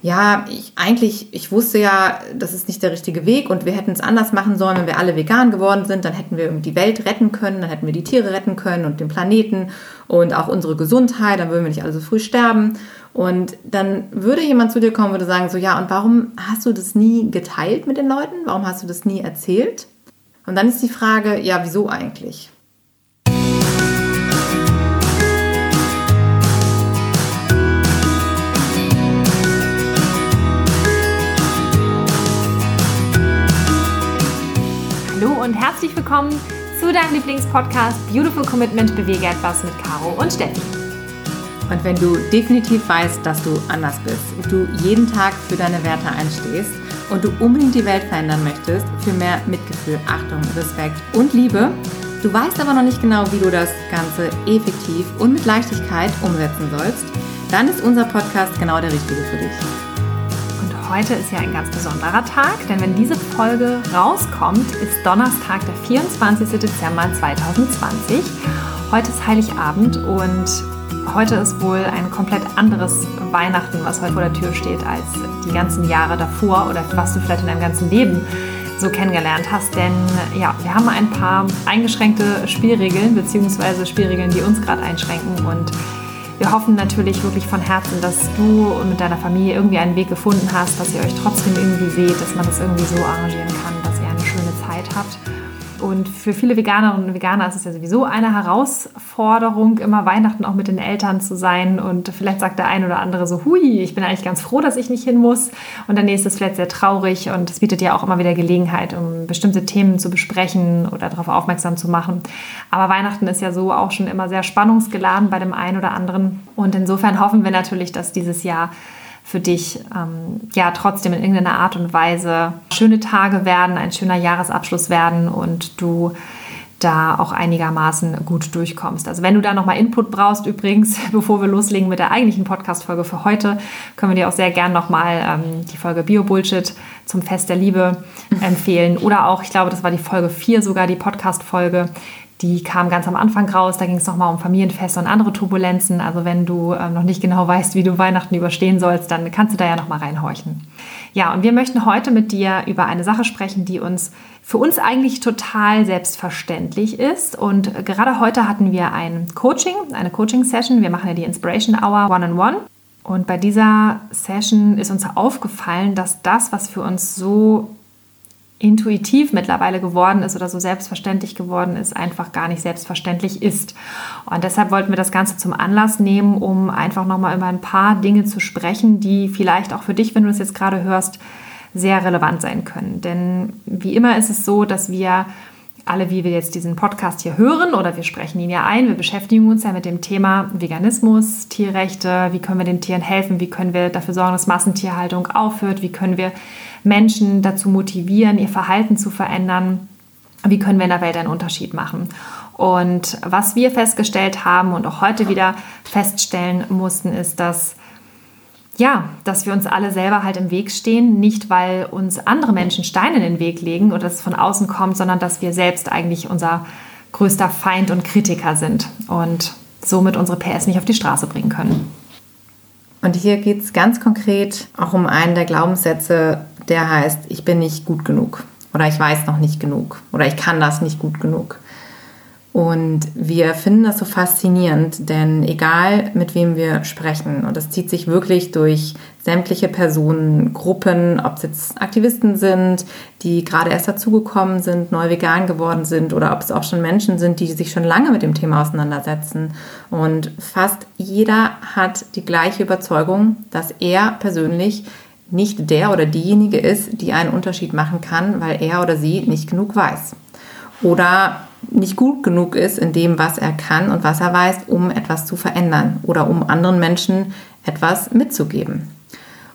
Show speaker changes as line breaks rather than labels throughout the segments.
ja, ich eigentlich, ich wusste ja, das ist nicht der richtige Weg und wir hätten es anders machen sollen, wenn wir alle vegan geworden sind, dann hätten wir die Welt retten können, dann hätten wir die Tiere retten können und den Planeten und auch unsere Gesundheit, dann würden wir nicht alle so früh sterben. Und dann würde jemand zu dir kommen würde sagen, so ja, und warum hast du das nie geteilt mit den Leuten? Warum hast du das nie erzählt? Und dann ist die Frage, ja, wieso eigentlich?
Hallo und herzlich willkommen zu deinem Lieblingspodcast Beautiful Commitment Bewege etwas mit Caro und Steffi.
Und wenn du definitiv weißt, dass du anders bist und du jeden Tag für deine Werte einstehst und du unbedingt die Welt verändern möchtest für mehr Mitgefühl, Achtung, Respekt und Liebe, du weißt aber noch nicht genau, wie du das Ganze effektiv und mit Leichtigkeit umsetzen sollst, dann ist unser Podcast genau der richtige für dich
heute ist ja ein ganz besonderer Tag, denn wenn diese Folge rauskommt, ist Donnerstag, der 24. Dezember 2020. Heute ist Heiligabend und heute ist wohl ein komplett anderes Weihnachten, was heute vor der Tür steht, als die ganzen Jahre davor oder was du vielleicht in deinem ganzen Leben so kennengelernt hast. Denn ja, wir haben ein paar eingeschränkte Spielregeln, beziehungsweise Spielregeln, die uns gerade einschränken und wir hoffen natürlich wirklich von Herzen, dass du mit deiner Familie irgendwie einen Weg gefunden hast, dass ihr euch trotzdem irgendwie seht, dass man das irgendwie so arrangieren kann, dass ihr eine schöne Zeit habt. Und für viele Veganerinnen und Veganer ist es ja sowieso eine Herausforderung, immer Weihnachten auch mit den Eltern zu sein. Und vielleicht sagt der ein oder andere so, hui, ich bin eigentlich ganz froh, dass ich nicht hin muss. Und der nächste ist vielleicht sehr traurig. Und es bietet ja auch immer wieder Gelegenheit, um bestimmte Themen zu besprechen oder darauf aufmerksam zu machen. Aber Weihnachten ist ja so auch schon immer sehr spannungsgeladen bei dem einen oder anderen. Und insofern hoffen wir natürlich, dass dieses Jahr für dich ähm, ja trotzdem in irgendeiner Art und Weise schöne Tage werden, ein schöner Jahresabschluss werden und du da auch einigermaßen gut durchkommst. Also wenn du da nochmal Input brauchst, übrigens, bevor wir loslegen mit der eigentlichen Podcast-Folge für heute, können wir dir auch sehr gern nochmal ähm, die Folge Bio-Bullshit zum Fest der Liebe empfehlen. Oder auch, ich glaube, das war die Folge 4 sogar, die Podcast-Folge, die kam ganz am Anfang raus. Da ging es nochmal um Familienfeste und andere Turbulenzen. Also wenn du ähm, noch nicht genau weißt, wie du Weihnachten überstehen sollst, dann kannst du da ja nochmal reinhorchen. Ja, und wir möchten heute mit dir über eine Sache sprechen, die uns für uns eigentlich total selbstverständlich ist. Und gerade heute hatten wir ein Coaching, eine Coaching-Session. Wir machen ja die Inspiration Hour One-on-One. -on -One. Und bei dieser Session ist uns aufgefallen, dass das, was für uns so intuitiv mittlerweile geworden ist oder so selbstverständlich geworden ist, einfach gar nicht selbstverständlich ist. Und deshalb wollten wir das Ganze zum Anlass nehmen, um einfach nochmal über ein paar Dinge zu sprechen, die vielleicht auch für dich, wenn du es jetzt gerade hörst, sehr relevant sein können. Denn wie immer ist es so, dass wir alle, wie wir jetzt diesen Podcast hier hören oder wir sprechen ihn ja ein, wir beschäftigen uns ja mit dem Thema Veganismus, Tierrechte, wie können wir den Tieren helfen, wie können wir dafür sorgen, dass Massentierhaltung aufhört, wie können wir Menschen dazu motivieren, ihr Verhalten zu verändern, wie können wir in der Welt einen Unterschied machen. Und was wir festgestellt haben und auch heute wieder feststellen mussten, ist, dass ja, dass wir uns alle selber halt im Weg stehen, nicht weil uns andere Menschen Steine in den Weg legen oder es von außen kommt, sondern dass wir selbst eigentlich unser größter Feind und Kritiker sind und somit unsere PS nicht auf die Straße bringen können.
Und hier geht es ganz konkret auch um einen der Glaubenssätze, der heißt, ich bin nicht gut genug oder ich weiß noch nicht genug oder ich kann das nicht gut genug. Und wir finden das so faszinierend, denn egal mit wem wir sprechen, und das zieht sich wirklich durch sämtliche Personen, Gruppen, ob es jetzt Aktivisten sind, die gerade erst dazugekommen sind, neu vegan geworden sind, oder ob es auch schon Menschen sind, die sich schon lange mit dem Thema auseinandersetzen. Und fast jeder hat die gleiche Überzeugung, dass er persönlich nicht der oder diejenige ist, die einen Unterschied machen kann, weil er oder sie nicht genug weiß. Oder nicht gut genug ist in dem, was er kann und was er weiß, um etwas zu verändern oder um anderen Menschen etwas mitzugeben.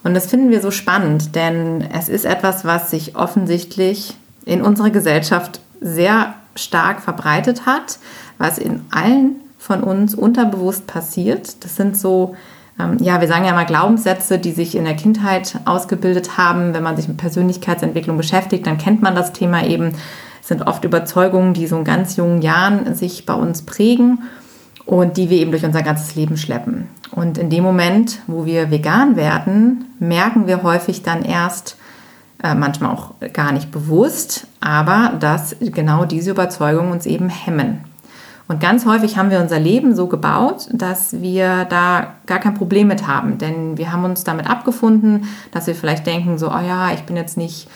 Und das finden wir so spannend, denn es ist etwas, was sich offensichtlich in unserer Gesellschaft sehr stark verbreitet hat, was in allen von uns unterbewusst passiert. Das sind so, ähm, ja, wir sagen ja mal Glaubenssätze, die sich in der Kindheit ausgebildet haben. Wenn man sich mit Persönlichkeitsentwicklung beschäftigt, dann kennt man das Thema eben sind oft Überzeugungen, die so in ganz jungen Jahren sich bei uns prägen. und die wir eben durch unser ganzes Leben schleppen. Und in dem Moment, wo wir vegan werden, merken wir häufig dann erst, äh, manchmal auch gar nicht bewusst, aber dass genau diese Überzeugungen uns eben hemmen. Und ganz häufig haben wir unser Leben so gebaut, dass wir da gar kein Problem mit haben. Denn wir haben uns damit abgefunden, dass wir vielleicht denken, so, oh ja, ich bin jetzt nicht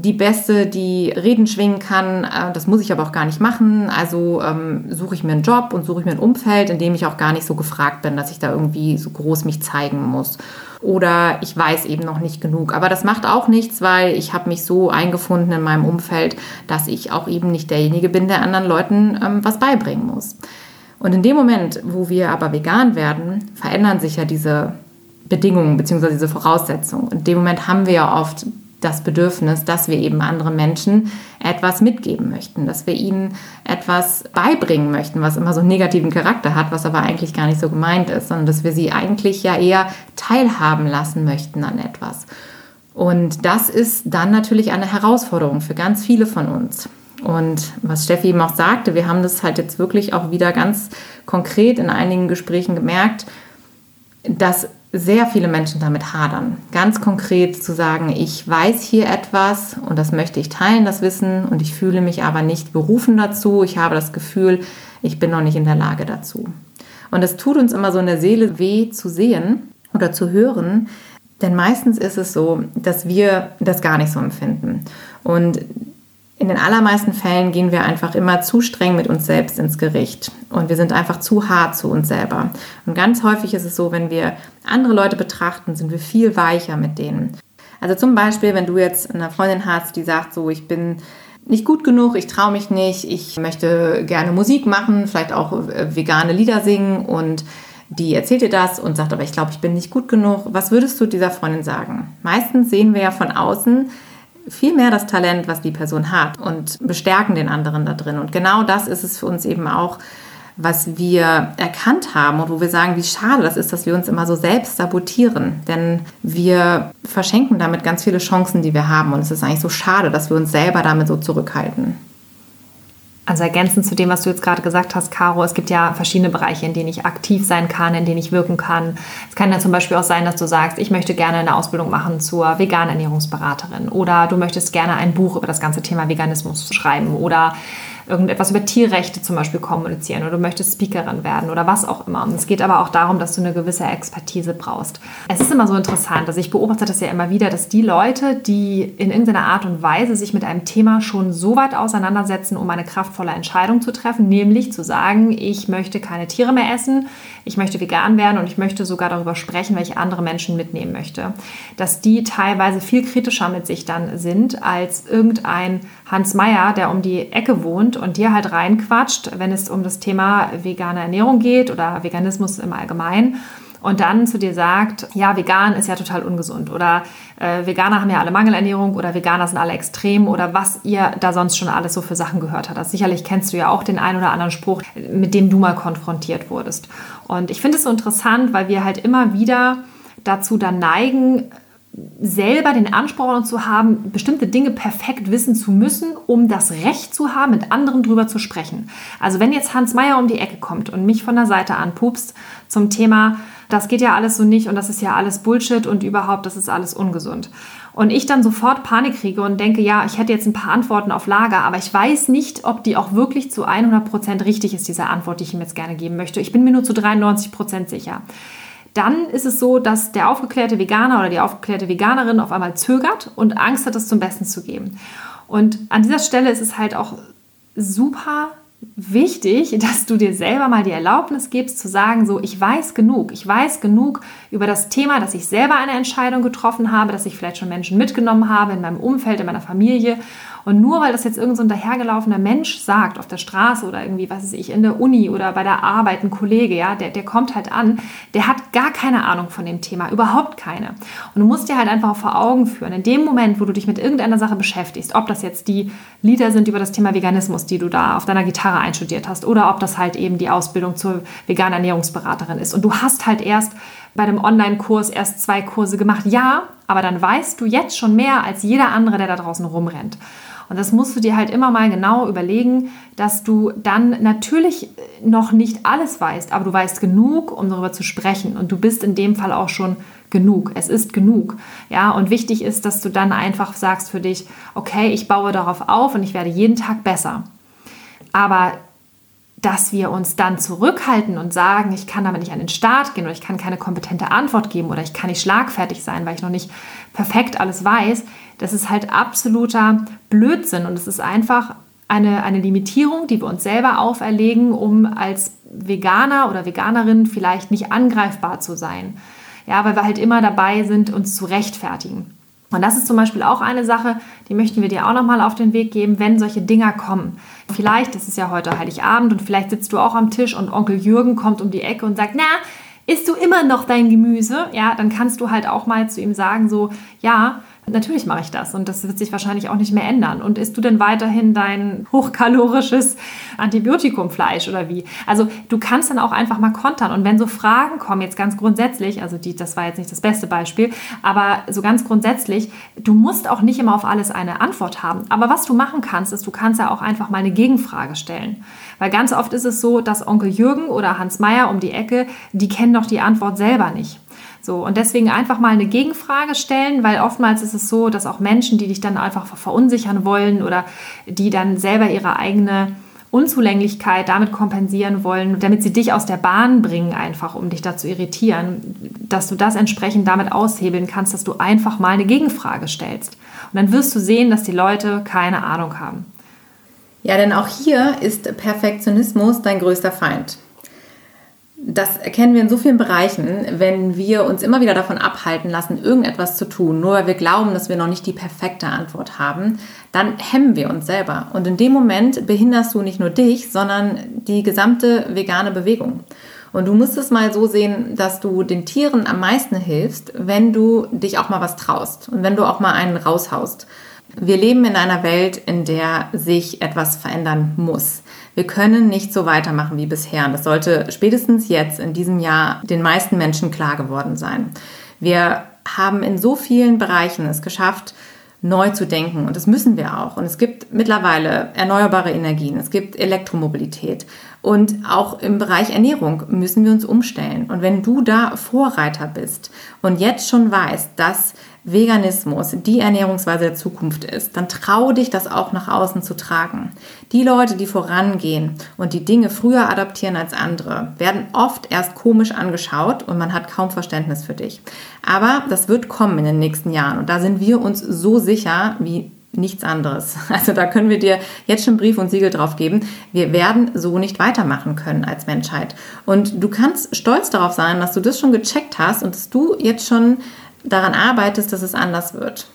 die Beste, die Reden schwingen kann. Äh, das muss ich aber auch gar nicht machen. Also ähm, suche ich mir einen Job und suche ich mir ein Umfeld, in dem ich auch gar nicht so gefragt bin, dass ich da irgendwie so groß mich zeigen muss. Oder ich weiß eben noch nicht genug. Aber das macht auch nichts, weil ich habe mich so eingefunden in meinem Umfeld, dass ich auch eben nicht derjenige bin, der anderen Leuten ähm, was beibringen muss. Und in dem Moment, wo wir aber vegan werden, verändern sich ja diese Bedingungen bzw. diese Voraussetzungen. In dem Moment haben wir ja oft das Bedürfnis, dass wir eben anderen Menschen etwas mitgeben möchten, dass wir ihnen etwas beibringen möchten, was immer so einen negativen Charakter hat, was aber eigentlich gar nicht so gemeint ist, sondern dass wir sie eigentlich ja eher teilhaben lassen möchten an etwas. Und das ist dann natürlich eine Herausforderung für ganz viele von uns. Und was Steffi eben auch sagte, wir haben das halt jetzt wirklich auch wieder ganz konkret in einigen Gesprächen gemerkt, dass sehr viele Menschen damit hadern. Ganz konkret zu sagen, ich weiß hier etwas und das möchte ich teilen, das Wissen, und ich fühle mich aber nicht berufen dazu. Ich habe das Gefühl, ich bin noch nicht in der Lage dazu. Und es tut uns immer so in der Seele weh zu sehen oder zu hören, denn meistens ist es so, dass wir das gar nicht so empfinden. Und in den allermeisten Fällen gehen wir einfach immer zu streng mit uns selbst ins Gericht und wir sind einfach zu hart zu uns selber. Und ganz häufig ist es so, wenn wir andere Leute betrachten, sind wir viel weicher mit denen. Also zum Beispiel, wenn du jetzt eine Freundin hast, die sagt so, ich bin nicht gut genug, ich traue mich nicht, ich möchte gerne Musik machen, vielleicht auch äh, vegane Lieder singen und die erzählt dir das und sagt aber, ich glaube, ich bin nicht gut genug. Was würdest du dieser Freundin sagen? Meistens sehen wir ja von außen, viel mehr das Talent, was die Person hat und bestärken den anderen da drin. Und genau das ist es für uns eben auch, was wir erkannt haben und wo wir sagen, wie schade das ist, dass wir uns immer so selbst sabotieren. Denn wir verschenken damit ganz viele Chancen, die wir haben. Und es ist eigentlich so schade, dass wir uns selber damit so zurückhalten.
Also ergänzend zu dem, was du jetzt gerade gesagt hast, Caro, es gibt ja verschiedene Bereiche, in denen ich aktiv sein kann, in denen ich wirken kann. Es kann ja zum Beispiel auch sein, dass du sagst, ich möchte gerne eine Ausbildung machen zur veganen Ernährungsberaterin oder du möchtest gerne ein Buch über das ganze Thema Veganismus schreiben oder irgendetwas über Tierrechte zum Beispiel kommunizieren oder du möchtest Speakerin werden oder was auch immer. Und es geht aber auch darum, dass du eine gewisse Expertise brauchst. Es ist immer so interessant, dass ich beobachte das ja immer wieder, dass die Leute, die in irgendeiner Art und Weise sich mit einem Thema schon so weit auseinandersetzen, um eine kraftvolle Entscheidung zu treffen, nämlich zu sagen, ich möchte keine Tiere mehr essen, ich möchte vegan werden und ich möchte sogar darüber sprechen, welche andere Menschen mitnehmen möchte, dass die teilweise viel kritischer mit sich dann sind als irgendein Hans Meyer, der um die Ecke wohnt und dir halt reinquatscht, wenn es um das Thema vegane Ernährung geht oder Veganismus im Allgemeinen und dann zu dir sagt, ja, vegan ist ja total ungesund oder äh, Veganer haben ja alle Mangelernährung oder Veganer sind alle extrem oder was ihr da sonst schon alles so für Sachen gehört habt. Sicherlich kennst du ja auch den einen oder anderen Spruch, mit dem du mal konfrontiert wurdest. Und ich finde es so interessant, weil wir halt immer wieder dazu dann neigen, selber den Anspruch zu haben, bestimmte Dinge perfekt wissen zu müssen, um das Recht zu haben, mit anderen drüber zu sprechen. Also wenn jetzt Hans Meyer um die Ecke kommt und mich von der Seite anpupst zum Thema, das geht ja alles so nicht und das ist ja alles Bullshit und überhaupt, das ist alles ungesund. Und ich dann sofort Panik kriege und denke, ja, ich hätte jetzt ein paar Antworten auf Lager, aber ich weiß nicht, ob die auch wirklich zu 100 Prozent richtig ist, diese Antwort, die ich ihm jetzt gerne geben möchte. Ich bin mir nur zu 93 Prozent sicher dann ist es so, dass der aufgeklärte Veganer oder die aufgeklärte Veganerin auf einmal zögert und Angst hat, es zum Besten zu geben. Und an dieser Stelle ist es halt auch super wichtig, dass du dir selber mal die Erlaubnis gibst zu sagen, so, ich weiß genug, ich weiß genug über das Thema, dass ich selber eine Entscheidung getroffen habe, dass ich vielleicht schon Menschen mitgenommen habe in meinem Umfeld, in meiner Familie und nur weil das jetzt irgendein so dahergelaufener Mensch sagt auf der Straße oder irgendwie, was weiß ich, in der Uni oder bei der Arbeit, ein Kollege, ja, der, der kommt halt an, der hat gar keine Ahnung von dem Thema, überhaupt keine. Und du musst dir halt einfach vor Augen führen, in dem Moment, wo du dich mit irgendeiner Sache beschäftigst, ob das jetzt die Lieder sind über das Thema Veganismus, die du da auf deiner Gitarre einstudiert hast, oder ob das halt eben die Ausbildung zur veganen Ernährungsberaterin ist. Und du hast halt erst bei dem Online-Kurs erst zwei Kurse gemacht. Ja, aber dann weißt du jetzt schon mehr als jeder andere, der da draußen rumrennt. Und das musst du dir halt immer mal genau überlegen, dass du dann natürlich noch nicht alles weißt, aber du weißt genug, um darüber zu sprechen. Und du bist in dem Fall auch schon genug. Es ist genug. Ja, und wichtig ist, dass du dann einfach sagst für dich, okay, ich baue darauf auf und ich werde jeden Tag besser. Aber dass wir uns dann zurückhalten und sagen, ich kann damit nicht an den Start gehen oder ich kann keine kompetente Antwort geben oder ich kann nicht schlagfertig sein, weil ich noch nicht perfekt alles weiß, das ist halt absoluter Blödsinn und es ist einfach eine, eine Limitierung, die wir uns selber auferlegen, um als Veganer oder Veganerin vielleicht nicht angreifbar zu sein. Ja, weil wir halt immer dabei sind, uns zu rechtfertigen. Und das ist zum Beispiel auch eine Sache, die möchten wir dir auch nochmal auf den Weg geben, wenn solche Dinger kommen. Vielleicht, das ist ja heute Heiligabend und vielleicht sitzt du auch am Tisch und Onkel Jürgen kommt um die Ecke und sagt, na, isst du immer noch dein Gemüse? Ja, dann kannst du halt auch mal zu ihm sagen, so, ja, Natürlich mache ich das und das wird sich wahrscheinlich auch nicht mehr ändern. Und isst du denn weiterhin dein hochkalorisches Antibiotikumfleisch oder wie? Also du kannst dann auch einfach mal kontern. Und wenn so Fragen kommen, jetzt ganz grundsätzlich, also die, das war jetzt nicht das beste Beispiel, aber so ganz grundsätzlich, du musst auch nicht immer auf alles eine Antwort haben. Aber was du machen kannst, ist, du kannst ja auch einfach mal eine Gegenfrage stellen. Weil ganz oft ist es so, dass Onkel Jürgen oder Hans Meyer um die Ecke, die kennen doch die Antwort selber nicht. So, und deswegen einfach mal eine Gegenfrage stellen, weil oftmals ist es so, dass auch Menschen, die dich dann einfach verunsichern wollen oder die dann selber ihre eigene Unzulänglichkeit damit kompensieren wollen, damit sie dich aus der Bahn bringen, einfach um dich da zu irritieren, dass du das entsprechend damit aushebeln kannst, dass du einfach mal eine Gegenfrage stellst. Und dann wirst du sehen, dass die Leute keine Ahnung haben.
Ja, denn auch hier ist Perfektionismus dein größter Feind. Das erkennen wir in so vielen Bereichen, wenn wir uns immer wieder davon abhalten lassen, irgendetwas zu tun, nur weil wir glauben, dass wir noch nicht die perfekte Antwort haben, dann hemmen wir uns selber. Und in dem Moment behinderst du nicht nur dich, sondern die gesamte vegane Bewegung. Und du musst es mal so sehen, dass du den Tieren am meisten hilfst, wenn du dich auch mal was traust und wenn du auch mal einen raushaust. Wir leben in einer Welt, in der sich etwas verändern muss. Wir können nicht so weitermachen wie bisher. Das sollte spätestens jetzt in diesem Jahr den meisten Menschen klar geworden sein. Wir haben in so vielen Bereichen es geschafft, neu zu denken. Und das müssen wir auch. Und es gibt mittlerweile erneuerbare Energien, es gibt Elektromobilität. Und auch im Bereich Ernährung müssen wir uns umstellen. Und wenn du da Vorreiter bist und jetzt schon weißt, dass Veganismus die Ernährungsweise der Zukunft ist, dann trau dich, das auch nach außen zu tragen. Die Leute, die vorangehen und die Dinge früher adaptieren als andere, werden oft erst komisch angeschaut und man hat kaum Verständnis für dich. Aber das wird kommen in den nächsten Jahren und da sind wir uns so sicher wie nichts anderes. Also da können wir dir jetzt schon Brief und Siegel drauf geben. Wir werden so nicht weitermachen können als Menschheit. Und du kannst stolz darauf sein, dass du das schon gecheckt hast und dass du jetzt schon daran arbeitest, dass es anders wird.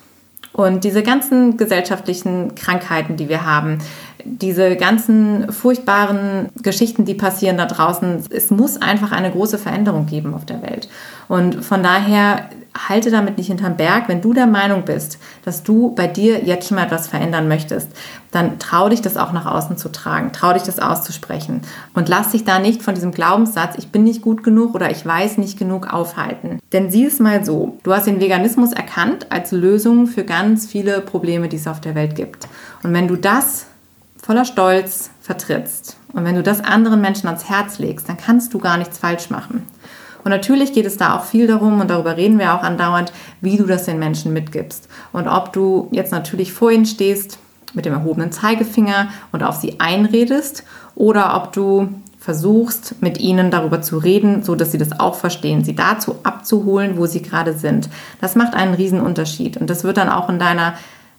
Und diese ganzen gesellschaftlichen Krankheiten, die wir haben, diese ganzen furchtbaren Geschichten, die passieren da draußen, es muss einfach eine große Veränderung geben auf der Welt. Und von daher halte damit nicht hinterm Berg. Wenn du der Meinung bist, dass du bei dir jetzt schon mal etwas verändern möchtest, dann trau dich das auch nach außen zu tragen, trau dich das auszusprechen und lass dich da nicht von diesem Glaubenssatz, ich bin nicht gut genug oder ich weiß nicht genug aufhalten. Denn sieh es mal so, du hast den Veganismus erkannt als Lösung für ganz viele Probleme, die es auf der Welt gibt. Und wenn du das voller Stolz vertrittst und wenn du das anderen Menschen ans Herz legst, dann kannst du gar nichts falsch machen. Und natürlich geht es da auch viel darum, und darüber reden wir auch andauernd, wie du das den Menschen mitgibst. Und ob du jetzt natürlich vor ihnen stehst mit dem erhobenen Zeigefinger und auf sie einredest oder ob du versuchst, mit ihnen darüber zu reden, so dass sie das auch verstehen, sie dazu abzuholen, wo sie gerade sind. Das macht einen riesen Unterschied und das wird dann auch in deiner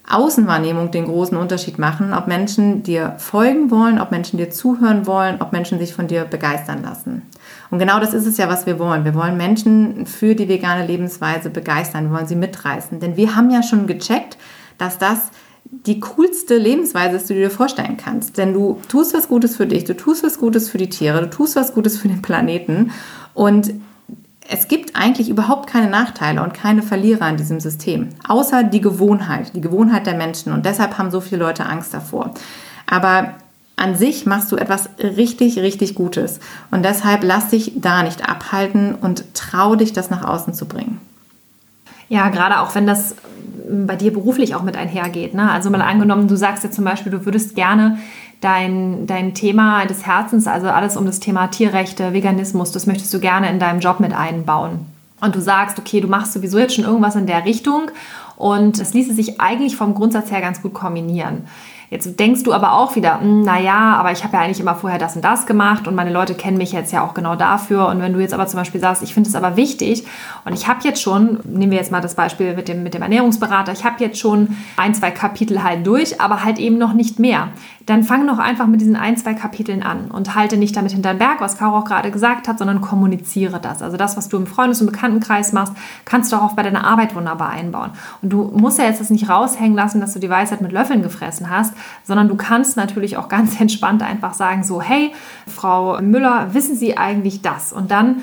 Außenwahrnehmung den großen Unterschied machen, ob Menschen dir folgen wollen, ob Menschen dir zuhören wollen, ob Menschen sich von dir begeistern lassen. Und genau das ist es ja, was wir wollen. Wir wollen Menschen für die vegane Lebensweise begeistern, wir wollen sie mitreißen. Denn wir haben ja schon gecheckt, dass das die coolste Lebensweise ist, die du dir vorstellen kannst. Denn du tust was Gutes für dich, du tust was Gutes für die Tiere, du tust was Gutes für den Planeten. Und es gibt eigentlich überhaupt keine Nachteile und keine Verlierer in diesem System, außer die Gewohnheit, die Gewohnheit der Menschen. Und deshalb haben so viele Leute Angst davor. Aber an sich machst du etwas richtig, richtig Gutes. Und deshalb lass dich da nicht abhalten und trau dich, das nach außen zu bringen.
Ja, gerade auch wenn das bei dir beruflich auch mit einhergeht. Ne? Also mal angenommen, du sagst jetzt zum Beispiel, du würdest gerne dein, dein Thema des Herzens, also alles um das Thema Tierrechte, Veganismus, das möchtest du gerne in deinem Job mit einbauen. Und du sagst, okay, du machst sowieso jetzt schon irgendwas in der Richtung und es ließe sich eigentlich vom Grundsatz her ganz gut kombinieren. Jetzt denkst du aber auch wieder, hm, naja, aber ich habe ja eigentlich immer vorher das und das gemacht und meine Leute kennen mich jetzt ja auch genau dafür. Und wenn du jetzt aber zum Beispiel sagst, ich finde es aber wichtig und ich habe jetzt schon, nehmen wir jetzt mal das Beispiel mit dem, mit dem Ernährungsberater, ich habe jetzt schon ein, zwei Kapitel halt durch, aber halt eben noch nicht mehr dann fang doch einfach mit diesen ein, zwei Kapiteln an und halte nicht damit hinterm Berg, was Caro auch gerade gesagt hat, sondern kommuniziere das. Also das, was du im Freundes- und Bekanntenkreis machst, kannst du auch bei deiner Arbeit wunderbar einbauen. Und du musst ja jetzt das nicht raushängen lassen, dass du die Weisheit mit Löffeln gefressen hast, sondern du kannst natürlich auch ganz entspannt einfach sagen, so, hey, Frau Müller, wissen Sie eigentlich das? Und dann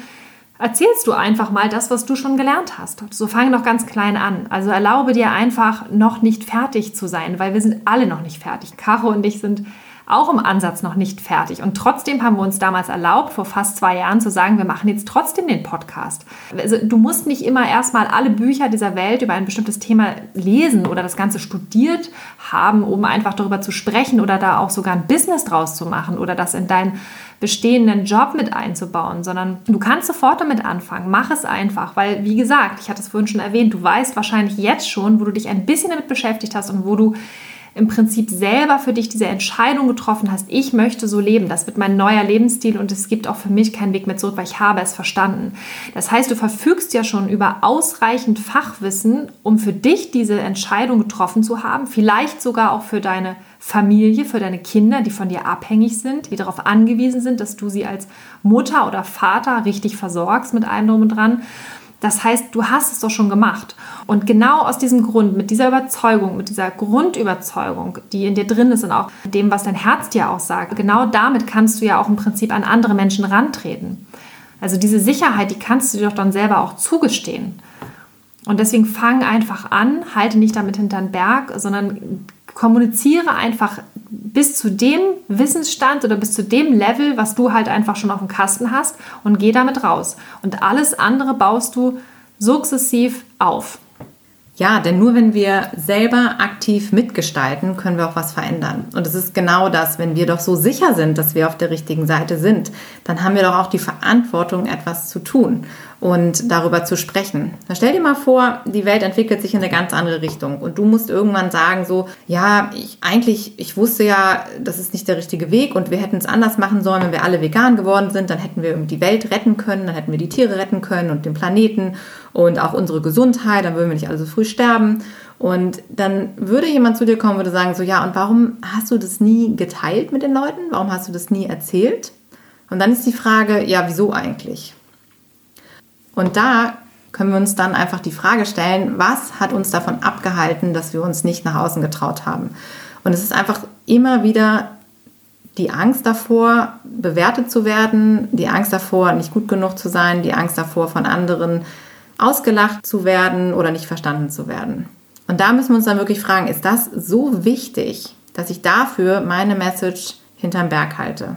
erzählst du einfach mal das, was du schon gelernt hast. So fang doch ganz klein an. Also erlaube dir einfach noch nicht fertig zu sein, weil wir sind alle noch nicht fertig. Caro und ich sind auch im Ansatz noch nicht fertig. Und trotzdem haben wir uns damals erlaubt, vor fast zwei Jahren zu sagen, wir machen jetzt trotzdem den Podcast. Also du musst nicht immer erstmal alle Bücher dieser Welt über ein bestimmtes Thema lesen oder das Ganze studiert haben, um einfach darüber zu sprechen oder da auch sogar ein Business draus zu machen oder das in deinen bestehenden Job mit einzubauen, sondern du kannst sofort damit anfangen. Mach es einfach, weil, wie gesagt, ich hatte es vorhin schon erwähnt, du weißt wahrscheinlich jetzt schon, wo du dich ein bisschen damit beschäftigt hast und wo du im Prinzip selber für dich diese Entscheidung getroffen hast, ich möchte so leben, das wird mein neuer Lebensstil und es gibt auch für mich keinen Weg mehr zurück, weil ich habe es verstanden. Das heißt, du verfügst ja schon über ausreichend Fachwissen, um für dich diese Entscheidung getroffen zu haben, vielleicht sogar auch für deine Familie, für deine Kinder, die von dir abhängig sind, die darauf angewiesen sind, dass du sie als Mutter oder Vater richtig versorgst mit allem drum und dran. Das heißt, du hast es doch schon gemacht. Und genau aus diesem Grund, mit dieser Überzeugung, mit dieser Grundüberzeugung, die in dir drin ist und auch dem, was dein Herz dir auch sagt, genau damit kannst du ja auch im Prinzip an andere Menschen rantreten. Also diese Sicherheit, die kannst du dir doch dann selber auch zugestehen. Und deswegen fang einfach an, halte nicht damit hinter den Berg, sondern kommuniziere einfach bis zu dem Wissensstand oder bis zu dem Level, was du halt einfach schon auf dem Kasten hast und geh damit raus. Und alles andere baust du sukzessiv auf.
Ja, denn nur wenn wir selber aktiv mitgestalten, können wir auch was verändern. Und es ist genau das, wenn wir doch so sicher sind, dass wir auf der richtigen Seite sind, dann haben wir doch auch die Verantwortung, etwas zu tun und darüber zu sprechen. Dann stell dir mal vor, die Welt entwickelt sich in eine ganz andere Richtung und du musst irgendwann sagen so, ja, ich eigentlich, ich wusste ja, das ist nicht der richtige Weg und wir hätten es anders machen sollen, wenn wir alle vegan geworden sind, dann hätten wir die Welt retten können, dann hätten wir die Tiere retten können und den Planeten und auch unsere Gesundheit, dann würden wir nicht alle so früh sterben. Und dann würde jemand zu dir kommen und würde sagen, so ja, und warum hast du das nie geteilt mit den Leuten? Warum hast du das nie erzählt? Und dann ist die Frage, ja, wieso eigentlich? Und da können wir uns dann einfach die Frage stellen, was hat uns davon abgehalten, dass wir uns nicht nach außen getraut haben? Und es ist einfach immer wieder die Angst davor, bewertet zu werden, die Angst davor, nicht gut genug zu sein, die Angst davor, von anderen ausgelacht zu werden oder nicht verstanden zu werden. Und da müssen wir uns dann wirklich fragen, ist das so wichtig, dass ich dafür meine Message hinterm Berg halte?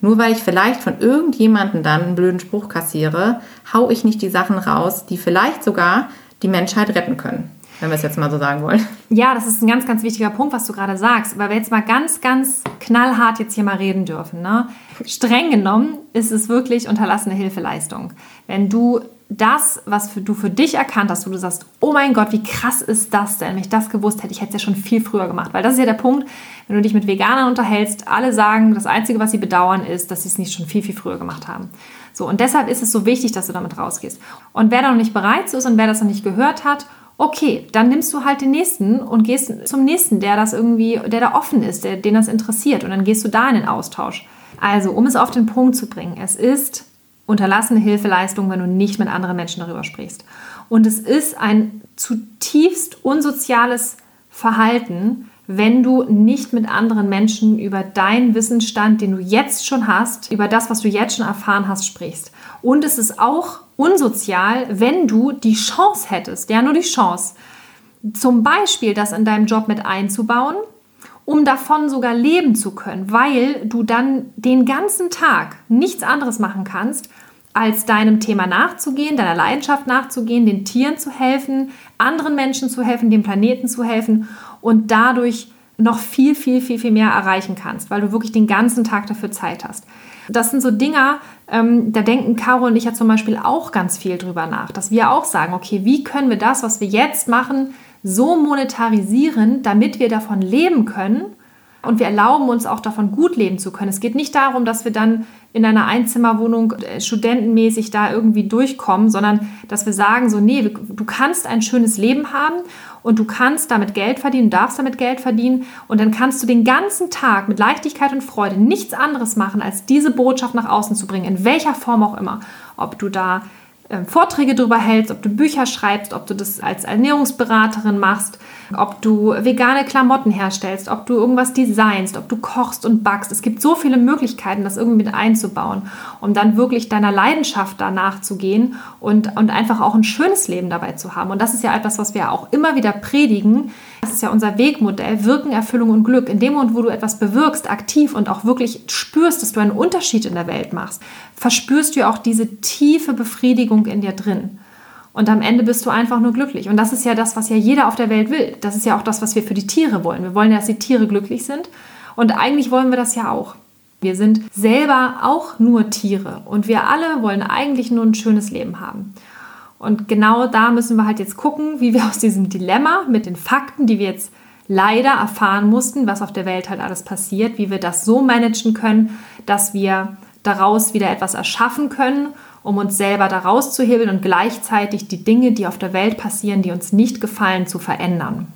Nur weil ich vielleicht von irgendjemandem dann einen blöden Spruch kassiere, hau ich nicht die Sachen raus, die vielleicht sogar die Menschheit retten können wenn wir es jetzt mal so sagen wollen.
Ja, das ist ein ganz, ganz wichtiger Punkt, was du gerade sagst. Weil wir jetzt mal ganz, ganz knallhart jetzt hier mal reden dürfen. Ne? Streng genommen ist es wirklich unterlassene Hilfeleistung. Wenn du das, was für, du für dich erkannt hast, wo du sagst, oh mein Gott, wie krass ist das denn? Wenn ich das gewusst hätte, ich hätte es ja schon viel früher gemacht. Weil das ist ja der Punkt, wenn du dich mit Veganern unterhältst, alle sagen, das Einzige, was sie bedauern, ist, dass sie es nicht schon viel, viel früher gemacht haben. So, und deshalb ist es so wichtig, dass du damit rausgehst. Und wer da noch nicht bereit ist und wer das noch nicht gehört hat, okay, dann nimmst du halt den nächsten und gehst zum nächsten, der das irgendwie, der da offen ist, der, den das interessiert. Und dann gehst du da in den Austausch. Also, um es auf den Punkt zu bringen, es ist unterlassene Hilfeleistung, wenn du nicht mit anderen Menschen darüber sprichst. Und es ist ein zutiefst unsoziales Verhalten, wenn du nicht mit anderen Menschen über deinen Wissensstand, den du jetzt schon hast, über das, was du jetzt schon erfahren hast, sprichst. Und es ist auch unsozial, wenn du die Chance hättest, ja nur die Chance, zum Beispiel das in deinem Job mit einzubauen, um davon sogar leben zu können, weil du dann den ganzen Tag nichts anderes machen kannst, als deinem Thema nachzugehen, deiner Leidenschaft nachzugehen, den Tieren zu helfen, anderen Menschen zu helfen, dem Planeten zu helfen und dadurch noch viel, viel, viel, viel mehr erreichen kannst, weil du wirklich den ganzen Tag dafür Zeit hast. Das sind so Dinger, ähm, da denken Caro und ich ja zum Beispiel auch ganz viel drüber nach, dass wir auch sagen, okay, wie können wir das, was wir jetzt machen, so monetarisieren, damit wir davon leben können und wir erlauben uns auch davon gut leben zu können. Es geht nicht darum, dass wir dann in einer Einzimmerwohnung äh, studentenmäßig da irgendwie durchkommen, sondern dass wir sagen, so, nee, du kannst ein schönes Leben haben und du kannst damit Geld verdienen, darfst damit Geld verdienen und dann kannst du den ganzen Tag mit Leichtigkeit und Freude nichts anderes machen, als diese Botschaft nach außen zu bringen, in welcher Form auch immer. Ob du da Vorträge darüber hältst, ob du Bücher schreibst, ob du das als Ernährungsberaterin machst, ob du vegane Klamotten herstellst, ob du irgendwas designst, ob du kochst und backst. Es gibt so viele Möglichkeiten, das irgendwie mit einzubauen, um dann wirklich deiner Leidenschaft danach zu gehen und, und einfach auch ein schönes Leben dabei zu haben. Und das ist ja etwas, was wir auch immer wieder predigen. Das ist ja unser Wegmodell, Wirken, Erfüllung und Glück. In dem Moment, wo du etwas bewirkst, aktiv und auch wirklich spürst, dass du einen Unterschied in der Welt machst, verspürst du auch diese tiefe Befriedigung in dir drin. Und am Ende bist du einfach nur glücklich. Und das ist ja das, was ja jeder auf der Welt will. Das ist ja auch das, was wir für die Tiere wollen. Wir wollen ja, dass die Tiere glücklich sind. Und eigentlich wollen wir das ja auch. Wir sind selber auch nur Tiere. Und wir alle wollen eigentlich nur ein schönes Leben haben. Und genau da müssen wir halt jetzt gucken, wie wir aus diesem Dilemma mit den Fakten, die wir jetzt leider erfahren mussten, was auf der Welt halt alles passiert, wie wir das so managen können, dass wir daraus wieder etwas erschaffen können um uns selber da rauszuhebeln und gleichzeitig die Dinge, die auf der Welt passieren, die uns nicht gefallen, zu verändern.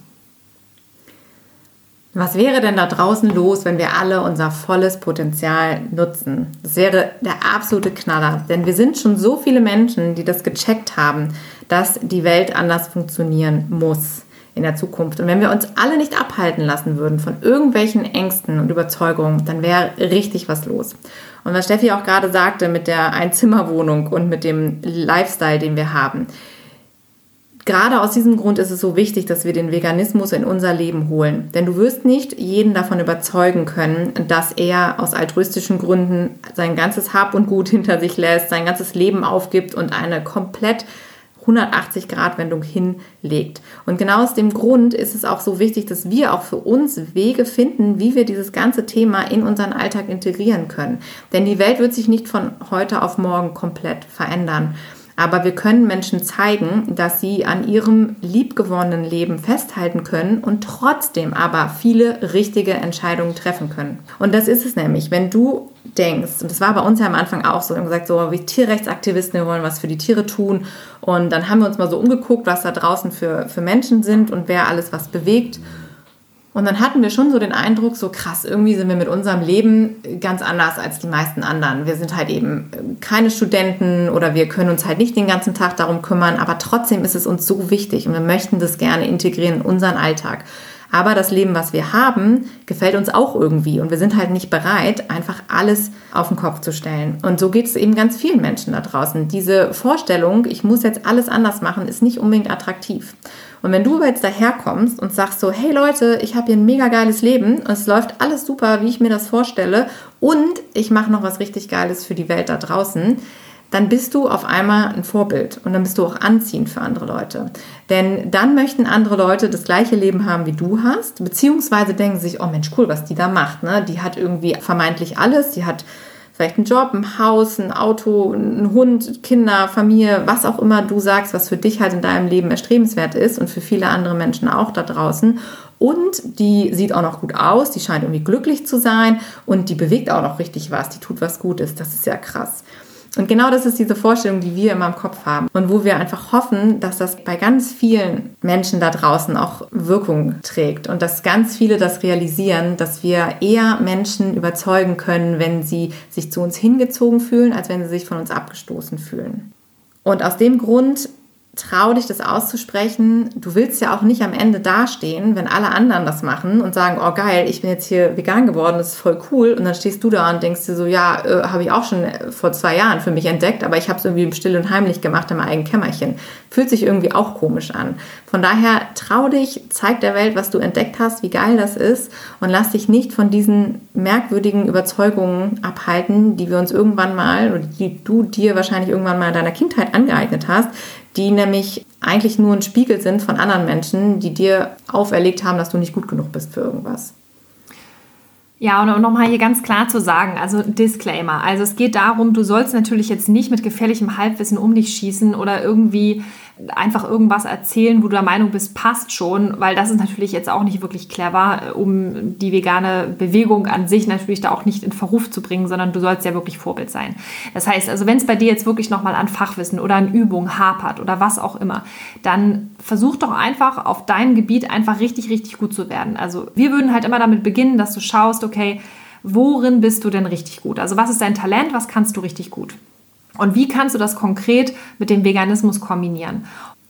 Was wäre denn da draußen los, wenn wir alle unser volles Potenzial nutzen? Das wäre der absolute Knaller, denn wir sind schon so viele Menschen, die das gecheckt haben, dass die Welt anders funktionieren muss in der Zukunft. Und wenn wir uns alle nicht abhalten lassen würden von irgendwelchen Ängsten und Überzeugungen, dann wäre richtig was los. Und was Steffi auch gerade sagte mit der Einzimmerwohnung und mit dem Lifestyle, den wir haben. Gerade aus diesem Grund ist es so wichtig, dass wir den Veganismus in unser Leben holen. Denn du wirst nicht jeden davon überzeugen können, dass er aus altruistischen Gründen sein ganzes Hab und Gut hinter sich lässt, sein ganzes Leben aufgibt und eine komplett 180-Grad-Wendung hinlegt. Und genau aus dem Grund ist es auch so wichtig, dass wir auch für uns Wege finden, wie wir dieses ganze Thema in unseren Alltag integrieren können. Denn die Welt wird sich nicht von heute auf morgen komplett verändern. Aber wir können Menschen zeigen, dass sie an ihrem liebgewonnenen Leben festhalten können und trotzdem aber viele richtige Entscheidungen treffen können. Und das ist es nämlich, wenn du denkst, und das war bei uns ja am Anfang auch so, wir haben gesagt, so wie Tierrechtsaktivisten, wir wollen was für die Tiere tun. Und dann haben wir uns mal so umgeguckt, was da draußen für, für Menschen sind und wer alles was bewegt. Und dann hatten wir schon so den Eindruck, so krass, irgendwie sind wir mit unserem Leben ganz anders als die meisten anderen. Wir sind halt eben äh, keine Studenten oder wir können uns halt nicht den ganzen Tag darum kümmern, aber trotzdem ist es uns so wichtig und wir möchten das gerne integrieren in unseren Alltag. Aber das Leben, was wir haben, gefällt uns auch irgendwie und wir sind halt nicht bereit, einfach alles auf den Kopf zu stellen. Und so geht es eben ganz vielen Menschen da draußen. Diese Vorstellung, ich muss jetzt alles anders machen, ist nicht unbedingt attraktiv. Und wenn du jetzt daherkommst und sagst so, hey Leute, ich habe hier ein mega geiles Leben und es läuft alles super, wie ich mir das vorstelle und ich mache noch was richtig Geiles für die Welt da draußen, dann bist du auf einmal ein Vorbild und dann bist du auch anziehend für andere Leute. Denn dann möchten andere Leute das gleiche Leben haben, wie du hast, beziehungsweise denken sich, oh Mensch, cool, was die da macht. Ne? Die hat irgendwie vermeintlich alles, die hat vielleicht einen Job, ein Haus, ein Auto, ein Hund, Kinder, Familie, was auch immer du sagst, was für dich halt in deinem Leben erstrebenswert ist und für viele andere Menschen auch da draußen. Und die sieht auch noch gut aus, die scheint irgendwie glücklich zu sein und die bewegt auch noch richtig was, die tut was Gutes. Das ist ja krass. Und genau das ist diese Vorstellung, die wir immer im Kopf haben und wo wir einfach hoffen, dass das bei ganz vielen Menschen da draußen auch Wirkung trägt und dass ganz viele das realisieren, dass wir eher Menschen überzeugen können, wenn sie sich zu uns hingezogen fühlen, als wenn sie sich von uns abgestoßen fühlen. Und aus dem Grund trau dich, das auszusprechen. Du willst ja auch nicht am Ende dastehen, wenn alle anderen das machen und sagen, oh geil, ich bin jetzt hier vegan geworden, das ist voll cool. Und dann stehst du da und denkst dir so, ja, äh, habe ich auch schon vor zwei Jahren für mich entdeckt, aber ich habe es irgendwie still und heimlich gemacht in meinem eigenen Kämmerchen. Fühlt sich irgendwie auch komisch an. Von daher trau dich, zeig der Welt, was du entdeckt hast, wie geil das ist und lass dich nicht von diesen merkwürdigen Überzeugungen abhalten, die wir uns irgendwann mal oder die du dir wahrscheinlich irgendwann mal in deiner Kindheit angeeignet hast, die nämlich eigentlich nur ein Spiegel sind von anderen Menschen, die dir auferlegt haben, dass du nicht gut genug bist für irgendwas.
Ja, und um nochmal hier ganz klar zu sagen, also Disclaimer. Also es geht darum, du sollst natürlich jetzt nicht mit gefährlichem Halbwissen um dich schießen oder irgendwie einfach irgendwas erzählen, wo du der Meinung bist, passt schon, weil das ist natürlich jetzt auch nicht wirklich clever, um die vegane Bewegung an sich natürlich da auch nicht in Verruf zu bringen, sondern du sollst ja wirklich Vorbild sein. Das heißt, also wenn es bei dir jetzt wirklich nochmal an Fachwissen oder an Übungen hapert oder was auch immer, dann versuch doch einfach auf deinem Gebiet einfach richtig, richtig gut zu werden. Also wir würden halt immer damit beginnen, dass du schaust, okay, worin bist du denn richtig gut? Also was ist dein Talent, was kannst du richtig gut? Und wie kannst du das konkret mit dem Veganismus kombinieren?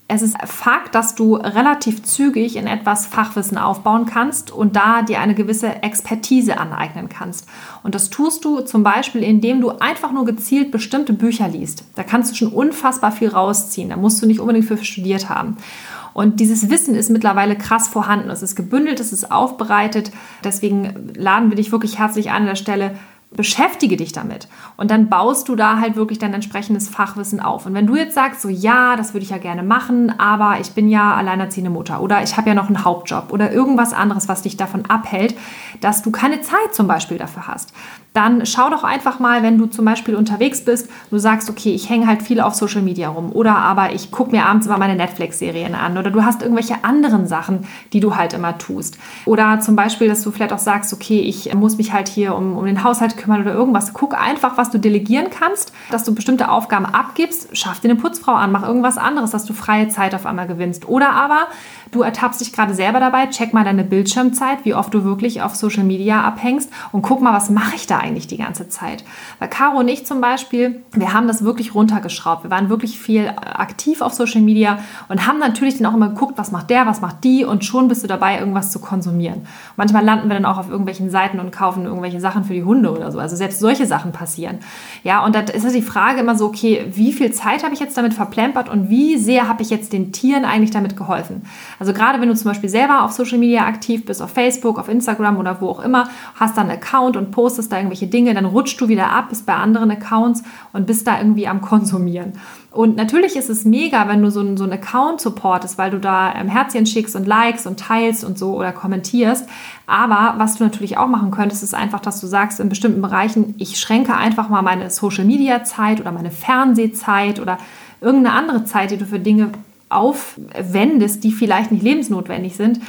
Es ist Fakt, dass du relativ zügig in etwas Fachwissen aufbauen kannst und da dir eine gewisse Expertise aneignen kannst. Und das tust du zum Beispiel, indem du einfach nur gezielt bestimmte Bücher liest. Da kannst du schon unfassbar viel rausziehen. Da musst du nicht unbedingt für studiert haben. Und dieses Wissen ist mittlerweile krass vorhanden. Es ist gebündelt, es ist aufbereitet. Deswegen laden wir dich wirklich herzlich an, an der Stelle, beschäftige dich damit und dann baust du da halt wirklich dein entsprechendes Fachwissen auf. Und wenn du jetzt sagst, so ja, das würde ich ja gerne machen, aber ich bin ja alleinerziehende Mutter oder ich habe ja noch einen Hauptjob oder irgendwas anderes, was dich davon abhält, dass du keine Zeit zum Beispiel dafür hast, dann schau doch einfach mal, wenn du zum Beispiel unterwegs bist, du sagst, okay, ich hänge halt viel auf Social Media rum oder aber ich gucke mir abends immer meine Netflix-Serien an oder du hast irgendwelche anderen Sachen, die du halt immer tust. Oder zum Beispiel, dass du vielleicht auch sagst, okay, ich muss mich halt hier um, um den Haushalt kümmern oder irgendwas. Guck einfach, was du delegieren kannst, dass du bestimmte Aufgaben abgibst, schaff dir eine Putzfrau an, mach irgendwas anderes, dass du freie Zeit auf einmal gewinnst. Oder aber du ertappst dich gerade selber dabei, check mal deine Bildschirmzeit, wie oft du wirklich auf Social Media abhängst und guck mal, was mache ich da eigentlich die ganze Zeit. Weil Caro und ich zum Beispiel, wir haben das wirklich runtergeschraubt. Wir waren wirklich viel aktiv auf Social Media und haben natürlich dann auch immer geguckt, was macht der, was macht die und schon bist du dabei, irgendwas zu konsumieren. Manchmal landen wir dann auch auf irgendwelchen Seiten und kaufen irgendwelche Sachen für die Hunde oder so. Also selbst solche Sachen passieren. Ja, und da ist die Frage immer so, okay, wie viel Zeit habe ich jetzt damit verplempert und wie sehr habe ich jetzt den Tieren eigentlich damit geholfen? Also gerade wenn du zum Beispiel selber auf Social Media aktiv bist, auf Facebook, auf Instagram oder wo auch immer, hast dann einen Account und postest da irgendwelche Dinge, dann rutschst du wieder ab, bist bei anderen Accounts und bist da irgendwie am Konsumieren. Und natürlich ist es mega, wenn du so, einen, so einen Account supportest, weil du da ähm, Herzchen schickst und likes und teilst und so oder kommentierst. Aber was du natürlich auch machen könntest, ist einfach, dass du sagst, in bestimmten Bereichen, ich schränke einfach mal meine Social Media Zeit oder meine Fernsehzeit oder irgendeine andere Zeit, die du für Dinge aufwendest, die vielleicht nicht lebensnotwendig sind,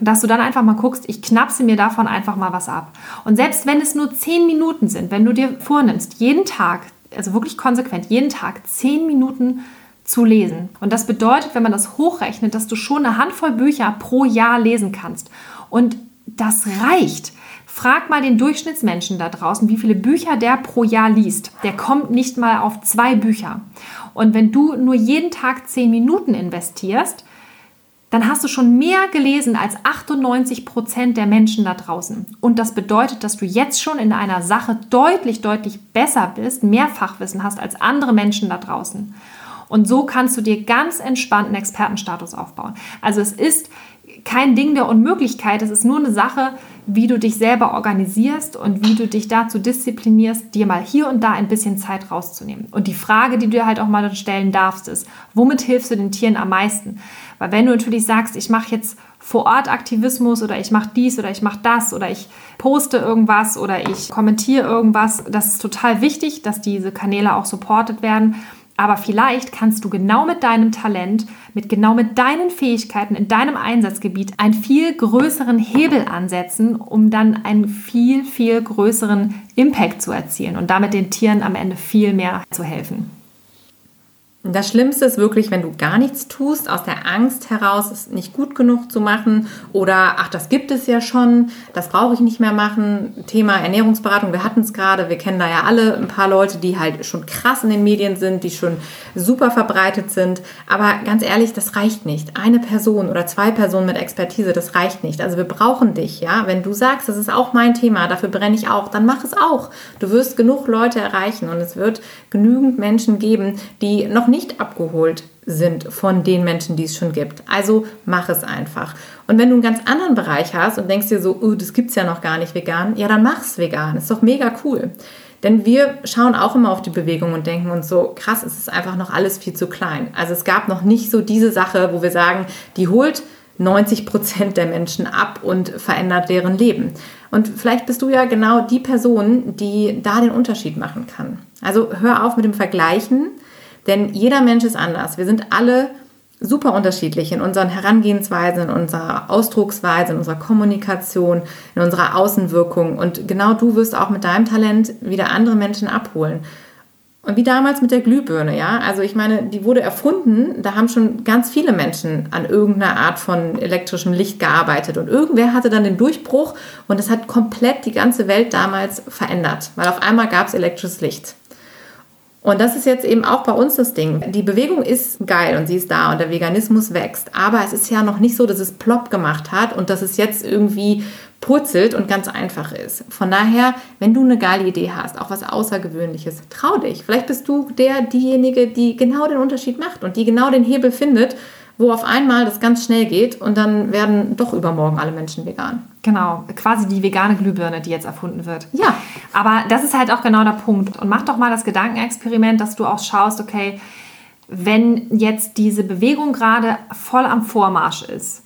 dass du dann einfach mal guckst, ich knapse mir davon einfach mal was ab. Und selbst wenn es nur zehn Minuten sind, wenn du dir vornimmst, jeden Tag, also wirklich konsequent, jeden Tag zehn Minuten zu lesen. Und das bedeutet, wenn man das hochrechnet, dass du schon eine Handvoll Bücher pro Jahr lesen kannst. Und das reicht. Frag mal den Durchschnittsmenschen da draußen, wie viele Bücher der pro Jahr liest. Der kommt nicht mal auf zwei Bücher. Und wenn du nur jeden Tag zehn Minuten investierst, dann hast du schon mehr gelesen als 98 Prozent der Menschen da draußen. Und das bedeutet, dass du jetzt schon in einer Sache deutlich, deutlich besser bist, mehr Fachwissen hast als andere Menschen da draußen. Und so kannst du dir ganz entspannten Expertenstatus aufbauen. Also es ist kein Ding der Unmöglichkeit, es ist nur eine Sache, wie du dich selber organisierst und wie du dich dazu disziplinierst, dir mal hier und da ein bisschen Zeit rauszunehmen. Und die Frage, die du dir halt auch mal stellen darfst, ist, womit hilfst du den Tieren am meisten? Weil wenn du natürlich sagst, ich mache jetzt vor Ort Aktivismus oder ich mache dies oder ich mache das oder ich poste irgendwas oder ich kommentiere irgendwas, das ist total wichtig, dass diese Kanäle auch supportet werden. Aber vielleicht kannst du genau mit deinem Talent, mit genau mit deinen Fähigkeiten in deinem Einsatzgebiet einen viel größeren Hebel ansetzen, um dann einen viel, viel größeren Impact zu erzielen und damit den Tieren am Ende viel mehr zu helfen.
Das Schlimmste ist wirklich, wenn du gar nichts tust, aus der Angst heraus, es nicht gut genug zu machen oder ach, das gibt es ja schon, das brauche ich nicht mehr machen. Thema Ernährungsberatung, wir hatten es gerade, wir kennen da ja alle ein paar Leute, die halt schon krass in den Medien sind, die schon super verbreitet sind. Aber ganz ehrlich, das reicht nicht. Eine Person oder zwei Personen mit Expertise, das reicht nicht. Also wir brauchen dich, ja. Wenn du sagst, das ist auch mein Thema, dafür brenne ich auch, dann mach es auch. Du wirst genug Leute erreichen und es wird genügend Menschen geben, die noch nicht abgeholt sind von den Menschen, die es schon gibt. Also mach es einfach. Und wenn du einen ganz anderen Bereich hast und denkst dir so, oh, das gibt es ja noch gar nicht vegan, ja, dann mach es vegan. Ist doch mega cool. Denn wir schauen auch immer auf die Bewegung und denken uns so, krass, es ist einfach noch alles viel zu klein. Also es gab noch nicht so diese Sache, wo wir sagen, die holt 90 Prozent der Menschen ab und verändert deren Leben. Und vielleicht bist du ja genau die Person, die da den Unterschied machen kann. Also hör auf mit dem Vergleichen, denn jeder Mensch ist anders. Wir sind alle super unterschiedlich in unseren Herangehensweisen, in unserer Ausdrucksweise, in unserer Kommunikation, in unserer Außenwirkung. Und genau du wirst auch mit deinem Talent wieder andere Menschen abholen. Und wie damals mit der Glühbirne, ja. Also ich meine, die wurde erfunden, da haben schon ganz viele Menschen an irgendeiner Art von elektrischem Licht gearbeitet. Und irgendwer hatte dann den Durchbruch und es hat komplett die ganze Welt damals verändert, weil auf einmal gab es elektrisches Licht. Und das ist jetzt eben auch bei uns das Ding. Die Bewegung ist geil und sie ist da und der Veganismus wächst. Aber es ist ja noch nicht so, dass es plopp gemacht hat und dass es jetzt irgendwie purzelt und ganz einfach ist. Von daher, wenn du eine geile Idee hast, auch was Außergewöhnliches, trau dich. Vielleicht bist du der, diejenige, die genau den Unterschied macht und die genau den Hebel findet, wo auf einmal das ganz schnell geht und dann werden doch übermorgen alle Menschen vegan.
Genau, quasi die vegane Glühbirne, die jetzt erfunden wird.
Ja.
Aber das ist halt auch genau der Punkt. Und mach doch mal das Gedankenexperiment, dass du auch schaust, okay, wenn jetzt diese Bewegung gerade voll am Vormarsch ist,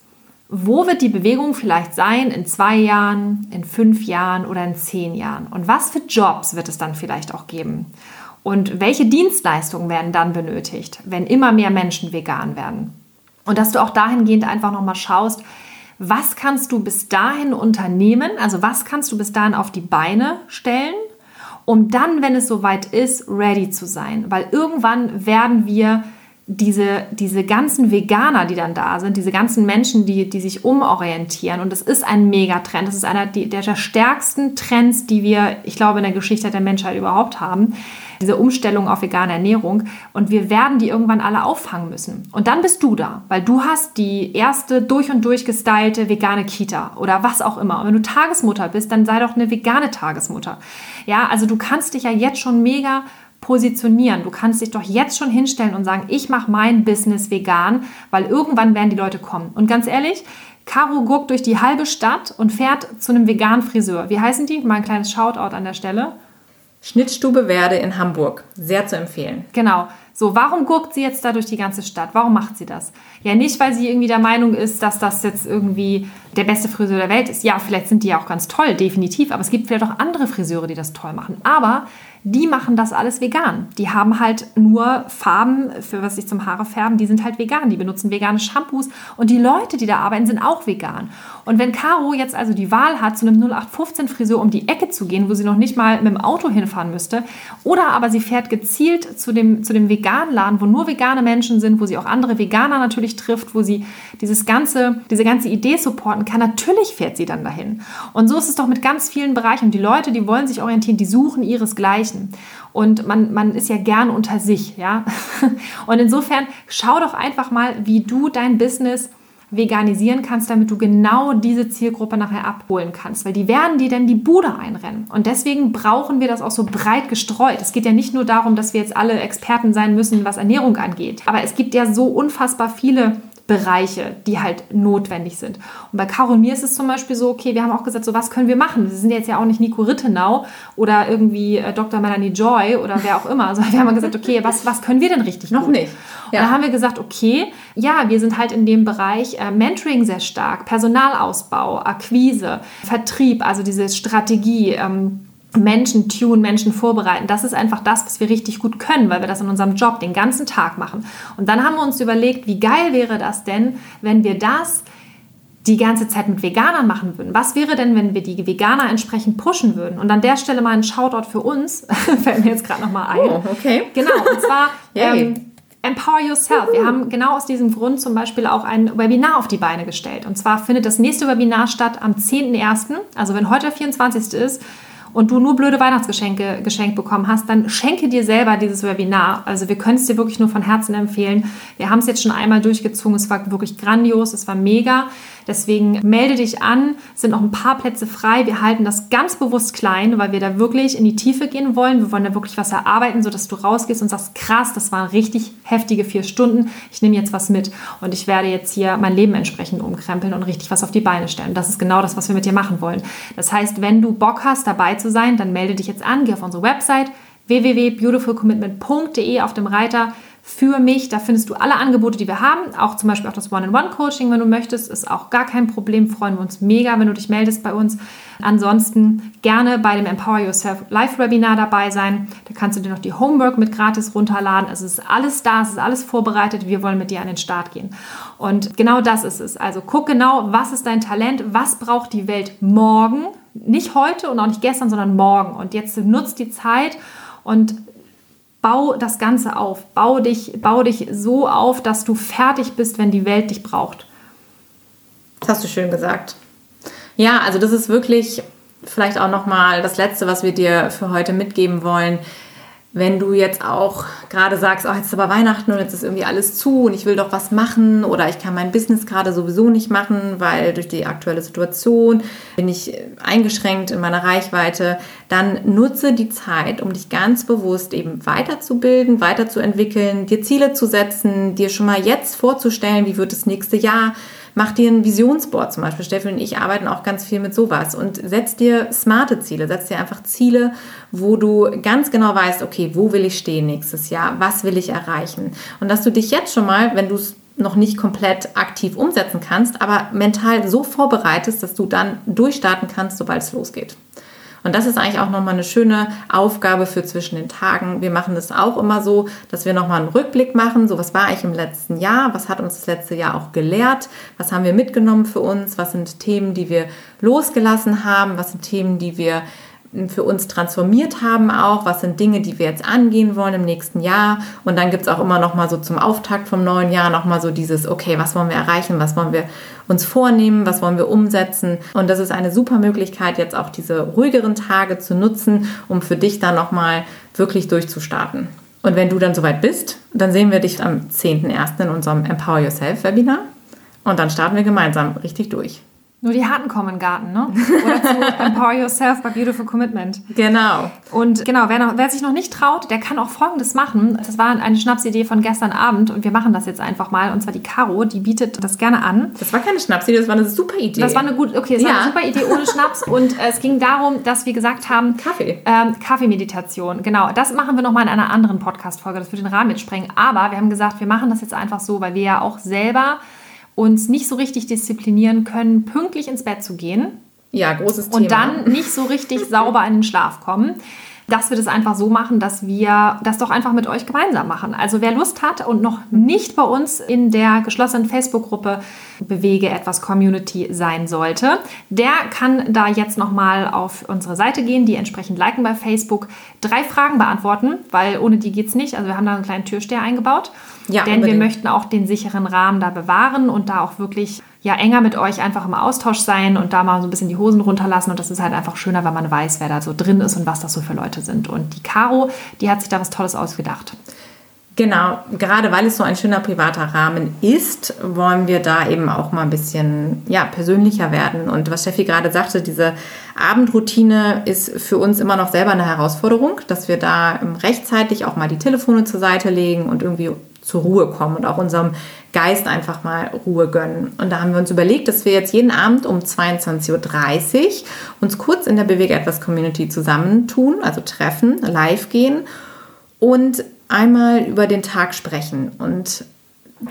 wo wird die Bewegung vielleicht sein in zwei Jahren, in fünf Jahren oder in zehn Jahren? Und was für Jobs wird es dann vielleicht auch geben? Und welche Dienstleistungen werden dann benötigt, wenn immer mehr Menschen vegan werden? Und dass du auch dahingehend einfach nochmal schaust, was kannst du bis dahin unternehmen, also was kannst du bis dahin auf die Beine stellen, um dann, wenn es soweit ist, ready zu sein. Weil irgendwann werden wir diese, diese ganzen Veganer, die dann da sind, diese ganzen Menschen, die, die sich umorientieren. Und das ist ein Megatrend. Das ist einer der, der stärksten Trends, die wir, ich glaube, in der Geschichte der Menschheit überhaupt haben. Diese Umstellung auf vegane Ernährung. Und wir werden die irgendwann alle auffangen müssen. Und dann bist du da, weil du hast die erste durch und durch gestylte vegane Kita oder was auch immer. Und wenn du Tagesmutter bist, dann sei doch eine vegane Tagesmutter. Ja, also du kannst dich ja jetzt schon mega positionieren. Du kannst dich doch jetzt schon hinstellen und sagen, ich mache mein Business vegan, weil irgendwann werden die Leute kommen. Und ganz ehrlich, Caro guckt durch die halbe Stadt und fährt zu einem veganen Friseur. Wie heißen die? Mal ein kleines Shoutout an der Stelle.
Schnittstube Werde in Hamburg. Sehr zu empfehlen.
Genau. So, warum guckt sie jetzt da durch die ganze Stadt? Warum macht sie das? Ja, nicht, weil sie irgendwie der Meinung ist, dass das jetzt irgendwie der beste Friseur der Welt ist. Ja, vielleicht sind die ja auch ganz toll, definitiv. Aber es gibt vielleicht auch andere Friseure, die das toll machen. Aber die machen das alles vegan. Die haben halt nur Farben, für was sich zum Haare färben, die sind halt vegan. Die benutzen vegane Shampoos und die Leute, die da arbeiten, sind auch vegan. Und wenn Caro jetzt also die Wahl hat, zu einem 0815 Friseur um die Ecke zu gehen, wo sie noch nicht mal mit dem Auto hinfahren müsste, oder aber sie fährt gezielt zu dem, zu dem veganen Laden, wo nur vegane Menschen sind, wo sie auch andere Veganer natürlich trifft, wo sie dieses ganze, diese ganze Idee supporten kann, natürlich fährt sie dann dahin. Und so ist es doch mit ganz vielen Bereichen. Die Leute, die wollen sich orientieren, die suchen ihresgleichen erreichen. Und man, man ist ja gern unter sich, ja. Und insofern schau doch einfach mal, wie du dein Business veganisieren kannst, damit du genau diese Zielgruppe nachher abholen kannst, weil die werden dir dann die Bude einrennen. Und deswegen brauchen wir das auch so breit gestreut. Es geht ja nicht nur darum, dass wir jetzt alle Experten sein müssen, was Ernährung angeht, aber es gibt ja so unfassbar viele Bereiche, die halt notwendig sind. Und bei Caro und mir ist es zum Beispiel so, okay, wir haben auch gesagt, so was können wir machen? Wir sind jetzt ja auch nicht Nico Rittenau oder irgendwie äh, Dr. Melanie Joy oder wer auch immer, sondern wir haben gesagt, okay, was, was können wir denn richtig
Noch nicht.
Ja. Und dann haben wir gesagt, okay, ja, wir sind halt in dem Bereich äh, Mentoring sehr stark, Personalausbau, Akquise, Vertrieb, also diese Strategie, ähm, Menschen tun, Menschen vorbereiten. Das ist einfach das, was wir richtig gut können, weil wir das in unserem Job den ganzen Tag machen. Und dann haben wir uns überlegt, wie geil wäre das denn, wenn wir das die ganze Zeit mit Veganern machen würden. Was wäre denn, wenn wir die Veganer entsprechend pushen würden? Und an der Stelle mal ein Shoutout für uns, fällt mir jetzt gerade nochmal ein.
Oh, okay.
Genau, und zwar ähm, Empower Yourself. Wir haben genau aus diesem Grund zum Beispiel auch ein Webinar auf die Beine gestellt. Und zwar findet das nächste Webinar statt am 10.01. Also wenn heute der 24. ist, und du nur blöde Weihnachtsgeschenke geschenkt bekommen hast, dann schenke dir selber dieses Webinar. Also wir können es dir wirklich nur von Herzen empfehlen. Wir haben es jetzt schon einmal durchgezogen. Es war wirklich grandios, es war mega. Deswegen melde dich an, sind noch ein paar Plätze frei. Wir halten das ganz bewusst klein, weil wir da wirklich in die Tiefe gehen wollen. Wir wollen da wirklich was erarbeiten, sodass du rausgehst und sagst, krass, das waren richtig heftige vier Stunden. Ich nehme jetzt was mit und ich werde jetzt hier mein Leben entsprechend umkrempeln und richtig was auf die Beine stellen. Das ist genau das, was wir mit dir machen wollen. Das heißt, wenn du Bock hast, dabei zu sein, dann melde dich jetzt an, geh auf unsere Website www.beautifulcommitment.de auf dem Reiter für mich. Da findest du alle Angebote, die wir haben. Auch zum Beispiel auch das One-on-One-Coaching, wenn du möchtest, ist auch gar kein Problem. Freuen wir uns mega, wenn du dich meldest bei uns. Ansonsten gerne bei dem Empower Yourself Live-Webinar dabei sein. Da kannst du dir noch die Homework mit gratis runterladen. Es ist alles da, es ist alles vorbereitet. Wir wollen mit dir an den Start gehen. Und genau das ist es. Also guck genau, was ist dein Talent, was braucht die Welt morgen. Nicht heute und auch nicht gestern, sondern morgen. Und jetzt nutzt die Zeit und bau das Ganze auf. Bau dich, bau dich so auf, dass du fertig bist, wenn die Welt dich braucht.
Das hast du schön gesagt. Ja, also das ist wirklich vielleicht auch noch mal das letzte, was wir dir für heute mitgeben wollen wenn du jetzt auch gerade sagst, oh, jetzt ist aber Weihnachten und jetzt ist irgendwie alles zu und ich will doch was machen oder ich kann mein Business gerade sowieso nicht machen, weil durch die aktuelle Situation bin ich eingeschränkt in meiner Reichweite, dann nutze die Zeit, um dich ganz bewusst eben weiterzubilden, weiterzuentwickeln, dir Ziele zu setzen, dir schon mal jetzt vorzustellen, wie wird das nächste Jahr Mach dir ein Visionsboard zum Beispiel. Steffi und ich arbeiten auch ganz viel mit sowas und setz dir smarte Ziele. Setz dir einfach Ziele, wo du ganz genau weißt, okay, wo will ich stehen nächstes Jahr? Was will ich erreichen? Und dass du dich jetzt schon mal, wenn du es noch nicht komplett aktiv umsetzen kannst, aber mental so vorbereitest, dass du dann durchstarten kannst, sobald es losgeht. Und das ist eigentlich auch nochmal eine schöne Aufgabe für zwischen den Tagen. Wir machen das auch immer so, dass wir nochmal einen Rückblick machen. So, was war eigentlich im letzten Jahr? Was hat uns das letzte Jahr auch gelehrt? Was haben wir mitgenommen für uns? Was sind Themen, die wir losgelassen haben? Was sind Themen, die wir für uns transformiert haben auch, was sind Dinge, die wir jetzt angehen wollen im nächsten Jahr. Und dann gibt es auch immer noch mal so zum Auftakt vom neuen Jahr noch mal so dieses, okay, was wollen wir erreichen, was wollen wir uns vornehmen, was wollen wir umsetzen. Und das ist eine super Möglichkeit, jetzt auch diese ruhigeren Tage zu nutzen, um für dich dann noch mal wirklich durchzustarten. Und wenn du dann soweit bist, dann sehen wir dich am 10.01. in unserem Empower Yourself Webinar. Und dann starten wir gemeinsam richtig durch.
Nur die Harten kommen in den Garten, ne? Oder zu Empower Yourself by Beautiful Commitment.
Genau.
Und genau, wer, noch, wer sich noch nicht traut, der kann auch Folgendes machen. Das war eine Schnapsidee von gestern Abend und wir machen das jetzt einfach mal. Und zwar die Caro, die bietet das gerne an.
Das war keine Schnapsidee, das war eine super Idee.
Das war eine gute, okay, das ja. war eine super Idee ohne Schnaps. Und äh, es ging darum, dass wir gesagt haben...
Kaffee.
Ähm, Kaffeemeditation, genau. Das machen wir nochmal in einer anderen Podcast-Folge. Das würde den Rahmen jetzt sprengen. Aber wir haben gesagt, wir machen das jetzt einfach so, weil wir ja auch selber uns nicht so richtig disziplinieren können, pünktlich ins Bett zu gehen.
Ja, großes
Thema. Und dann nicht so richtig sauber in den Schlaf kommen dass wir das einfach so machen, dass wir das doch einfach mit euch gemeinsam machen. Also wer Lust hat und noch nicht bei uns in der geschlossenen Facebook-Gruppe Bewege etwas Community sein sollte, der kann da jetzt nochmal auf unsere Seite gehen, die entsprechend liken bei Facebook, drei Fragen beantworten, weil ohne die geht es nicht. Also wir haben da einen kleinen Türsteher eingebaut. Ja, denn unbedingt. wir möchten auch den sicheren Rahmen da bewahren und da auch wirklich ja enger mit euch einfach im Austausch sein und da mal so ein bisschen die Hosen runterlassen. Und das ist halt einfach schöner, wenn man weiß, wer da so drin ist und was das so für Leute sind. Und die Caro, die hat sich da was Tolles ausgedacht.
Genau, gerade weil es so ein schöner privater Rahmen ist, wollen wir da eben auch mal ein bisschen ja, persönlicher werden. Und was Steffi gerade sagte, diese Abendroutine ist für uns immer noch selber eine Herausforderung, dass wir da rechtzeitig auch mal die Telefone zur Seite legen und irgendwie zur Ruhe kommen und auch unserem Geist einfach mal Ruhe gönnen. Und da haben wir uns überlegt, dass wir jetzt jeden Abend um 22.30 Uhr uns kurz in der Bewege etwas Community zusammentun, also treffen, live gehen und einmal über den Tag sprechen. Und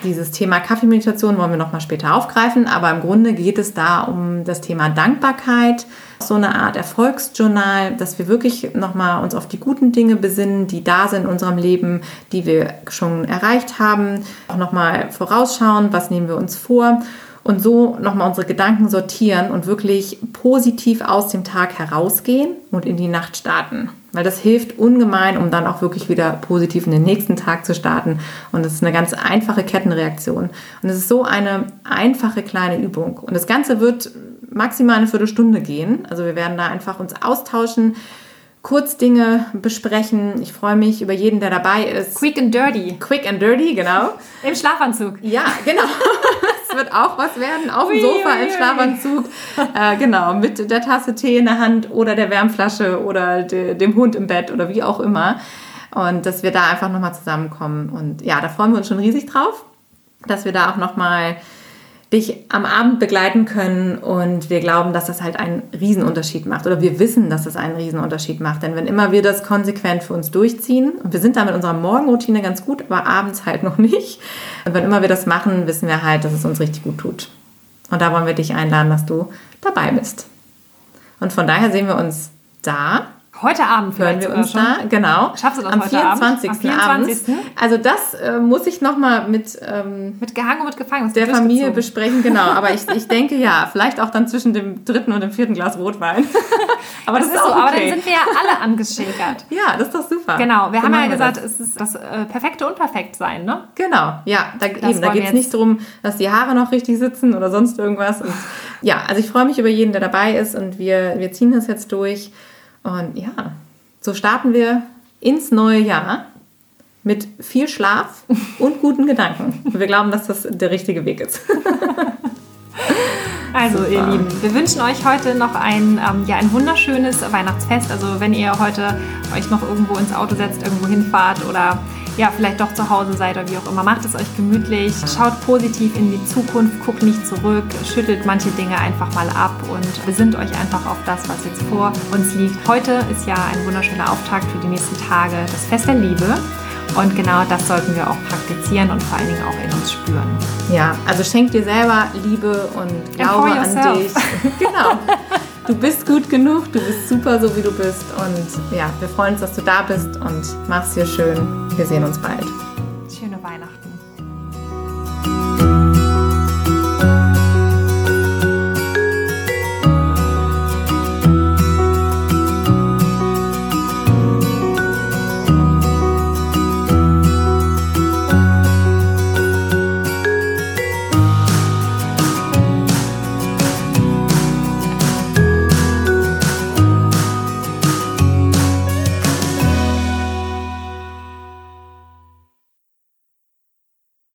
dieses Thema Kaffeemeditation wollen wir nochmal später aufgreifen, aber im Grunde geht es da um das Thema Dankbarkeit, so eine Art Erfolgsjournal, dass wir wirklich nochmal uns auf die guten Dinge besinnen, die da sind in unserem Leben, die wir schon erreicht haben, auch nochmal vorausschauen, was nehmen wir uns vor und so nochmal unsere Gedanken sortieren und wirklich positiv aus dem Tag herausgehen und in die Nacht starten. Weil das hilft ungemein, um dann auch wirklich wieder positiv in den nächsten Tag zu starten. Und es ist eine ganz einfache Kettenreaktion. Und es ist so eine einfache kleine Übung. Und das Ganze wird maximal eine Viertelstunde gehen. Also wir werden da einfach uns austauschen, kurz Dinge besprechen. Ich freue mich über jeden, der dabei ist.
Quick and dirty.
Quick and dirty, genau.
Im Schlafanzug.
Ja, genau. Wird auch was werden, auf dem Sofa im Schlafanzug. Äh, genau, mit der Tasse Tee in der Hand oder der Wärmflasche oder de, dem Hund im Bett oder wie auch immer. Und dass wir da einfach nochmal zusammenkommen. Und ja, da freuen wir uns schon riesig drauf, dass wir da auch nochmal dich am Abend begleiten können und wir glauben, dass das halt einen Riesenunterschied macht oder wir wissen, dass das einen Riesenunterschied macht, denn wenn immer wir das konsequent für uns durchziehen und wir sind da mit unserer Morgenroutine ganz gut, aber abends halt noch nicht und wenn immer wir das machen, wissen wir halt, dass es uns richtig gut tut. Und da wollen wir dich einladen, dass du dabei bist. Und von daher sehen wir uns da
Heute Abend
hören wir uns da, genau.
Schaffst du das
am
heute
24.
Abend? Am 24.
Abends. Also das äh, muss ich nochmal mit, ähm,
mit Gehangen und mit Gefangen.
der Familie besprechen, genau. Aber ich, ich denke ja, vielleicht auch dann zwischen dem dritten und dem vierten Glas Rotwein.
aber das, das ist auch so, okay. aber dann sind wir ja alle angeschäkert.
ja, das ist doch super.
Genau, wir so haben ja gesagt, das. es ist das äh, perfekte Unperfektsein, ne?
Genau, ja, da, eben, da geht es nicht darum, dass die Haare noch richtig sitzen oder sonst irgendwas. Und, ja, also ich freue mich über jeden, der dabei ist und wir, wir ziehen das jetzt durch. Und ja, so starten wir ins neue Jahr mit viel Schlaf und guten Gedanken. Wir glauben, dass das der richtige Weg ist.
Also Super. ihr Lieben, wir wünschen euch heute noch ein, ähm, ja, ein wunderschönes Weihnachtsfest. Also wenn ihr heute euch noch irgendwo ins Auto setzt, irgendwo hinfahrt oder ja, vielleicht doch zu Hause seid oder wie auch immer. Macht es euch gemütlich, schaut positiv in die Zukunft, guckt nicht zurück, schüttelt manche Dinge einfach mal ab und besinnt euch einfach auf das, was jetzt vor uns liegt. Heute ist ja ein wunderschöner Auftakt für die nächsten Tage, das Fest der Liebe. Und genau das sollten wir auch praktizieren und vor allen Dingen auch in uns spüren.
Ja, also schenk dir selber Liebe und Glaube an dich. genau. Du bist gut genug, du bist super so wie du bist und ja, wir freuen uns, dass du da bist und mach's dir schön. Wir sehen uns bald.
Schöne Weihnachten.